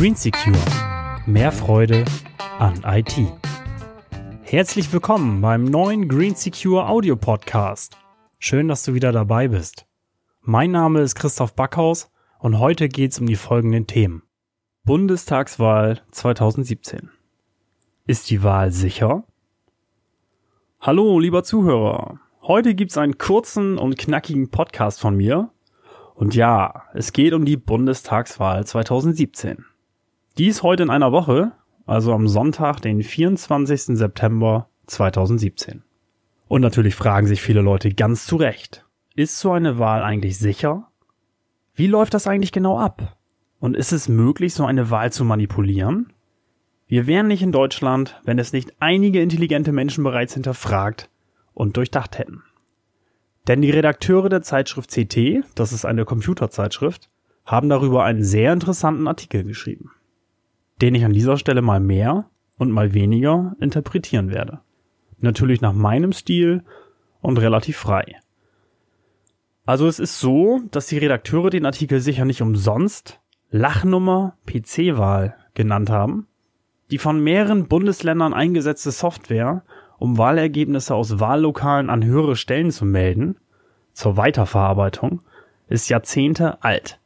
Green Secure. Mehr Freude an IT. Herzlich willkommen beim neuen Green Secure Audio Podcast. Schön, dass du wieder dabei bist. Mein Name ist Christoph Backhaus und heute geht es um die folgenden Themen. Bundestagswahl 2017. Ist die Wahl sicher? Hallo, lieber Zuhörer. Heute gibt's einen kurzen und knackigen Podcast von mir. Und ja, es geht um die Bundestagswahl 2017. Dies heute in einer Woche, also am Sonntag, den 24. September 2017. Und natürlich fragen sich viele Leute ganz zu Recht, ist so eine Wahl eigentlich sicher? Wie läuft das eigentlich genau ab? Und ist es möglich, so eine Wahl zu manipulieren? Wir wären nicht in Deutschland, wenn es nicht einige intelligente Menschen bereits hinterfragt und durchdacht hätten. Denn die Redakteure der Zeitschrift CT, das ist eine Computerzeitschrift, haben darüber einen sehr interessanten Artikel geschrieben den ich an dieser Stelle mal mehr und mal weniger interpretieren werde. Natürlich nach meinem Stil und relativ frei. Also es ist so, dass die Redakteure den Artikel sicher nicht umsonst Lachnummer PC-Wahl genannt haben, die von mehreren Bundesländern eingesetzte Software, um Wahlergebnisse aus Wahllokalen an höhere Stellen zu melden, zur Weiterverarbeitung, ist Jahrzehnte alt.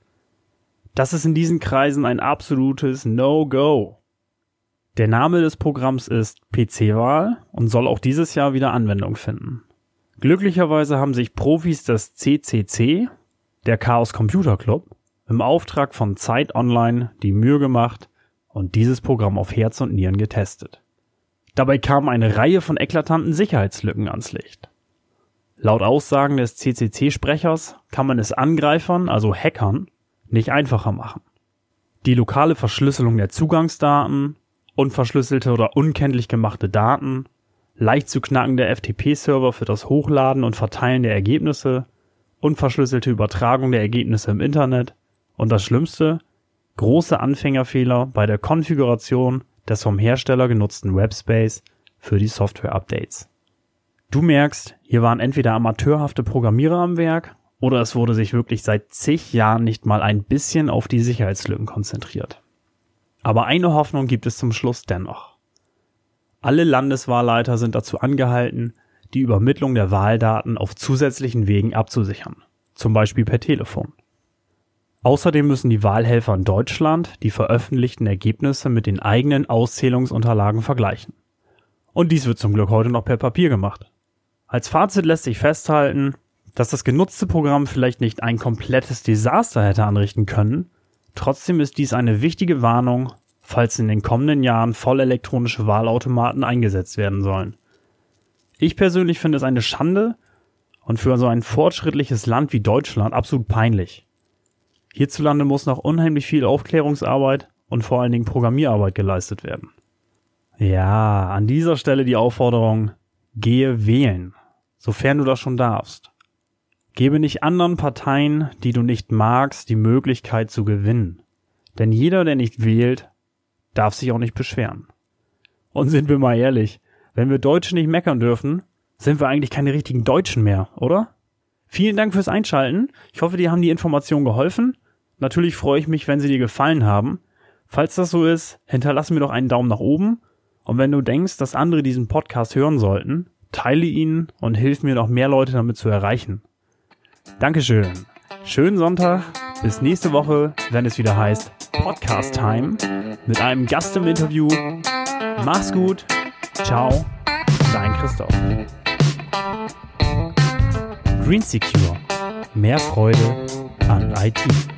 Das ist in diesen Kreisen ein absolutes No-Go. Der Name des Programms ist PC-Wahl und soll auch dieses Jahr wieder Anwendung finden. Glücklicherweise haben sich Profis des CCC, der Chaos Computer Club, im Auftrag von Zeit Online die Mühe gemacht und dieses Programm auf Herz und Nieren getestet. Dabei kam eine Reihe von eklatanten Sicherheitslücken ans Licht. Laut Aussagen des CCC-Sprechers kann man es Angreifern, also Hackern, nicht einfacher machen. Die lokale Verschlüsselung der Zugangsdaten, unverschlüsselte oder unkenntlich gemachte Daten, leicht zu knackende FTP-Server für das Hochladen und Verteilen der Ergebnisse, unverschlüsselte Übertragung der Ergebnisse im Internet und das Schlimmste, große Anfängerfehler bei der Konfiguration des vom Hersteller genutzten Webspace für die Software-Updates. Du merkst, hier waren entweder amateurhafte Programmierer am Werk oder es wurde sich wirklich seit zig Jahren nicht mal ein bisschen auf die Sicherheitslücken konzentriert. Aber eine Hoffnung gibt es zum Schluss dennoch. Alle Landeswahlleiter sind dazu angehalten, die Übermittlung der Wahldaten auf zusätzlichen Wegen abzusichern, zum Beispiel per Telefon. Außerdem müssen die Wahlhelfer in Deutschland die veröffentlichten Ergebnisse mit den eigenen Auszählungsunterlagen vergleichen. Und dies wird zum Glück heute noch per Papier gemacht. Als Fazit lässt sich festhalten, dass das genutzte Programm vielleicht nicht ein komplettes Desaster hätte anrichten können, trotzdem ist dies eine wichtige Warnung, falls in den kommenden Jahren vollelektronische Wahlautomaten eingesetzt werden sollen. Ich persönlich finde es eine Schande und für so ein fortschrittliches Land wie Deutschland absolut peinlich. Hierzulande muss noch unheimlich viel Aufklärungsarbeit und vor allen Dingen Programmierarbeit geleistet werden. Ja, an dieser Stelle die Aufforderung, gehe wählen, sofern du das schon darfst. Gebe nicht anderen Parteien, die du nicht magst, die Möglichkeit zu gewinnen. Denn jeder, der nicht wählt, darf sich auch nicht beschweren. Und sind wir mal ehrlich, wenn wir Deutsche nicht meckern dürfen, sind wir eigentlich keine richtigen Deutschen mehr, oder? Vielen Dank fürs Einschalten. Ich hoffe, dir haben die Informationen geholfen. Natürlich freue ich mich, wenn sie dir gefallen haben. Falls das so ist, hinterlasse mir doch einen Daumen nach oben. Und wenn du denkst, dass andere diesen Podcast hören sollten, teile ihn und hilf mir noch mehr Leute damit zu erreichen. Dankeschön. Schönen Sonntag. Bis nächste Woche, wenn es wieder heißt Podcast Time mit einem Gast im Interview. Mach's gut. Ciao. Dein Christoph. Green Secure. Mehr Freude an IT.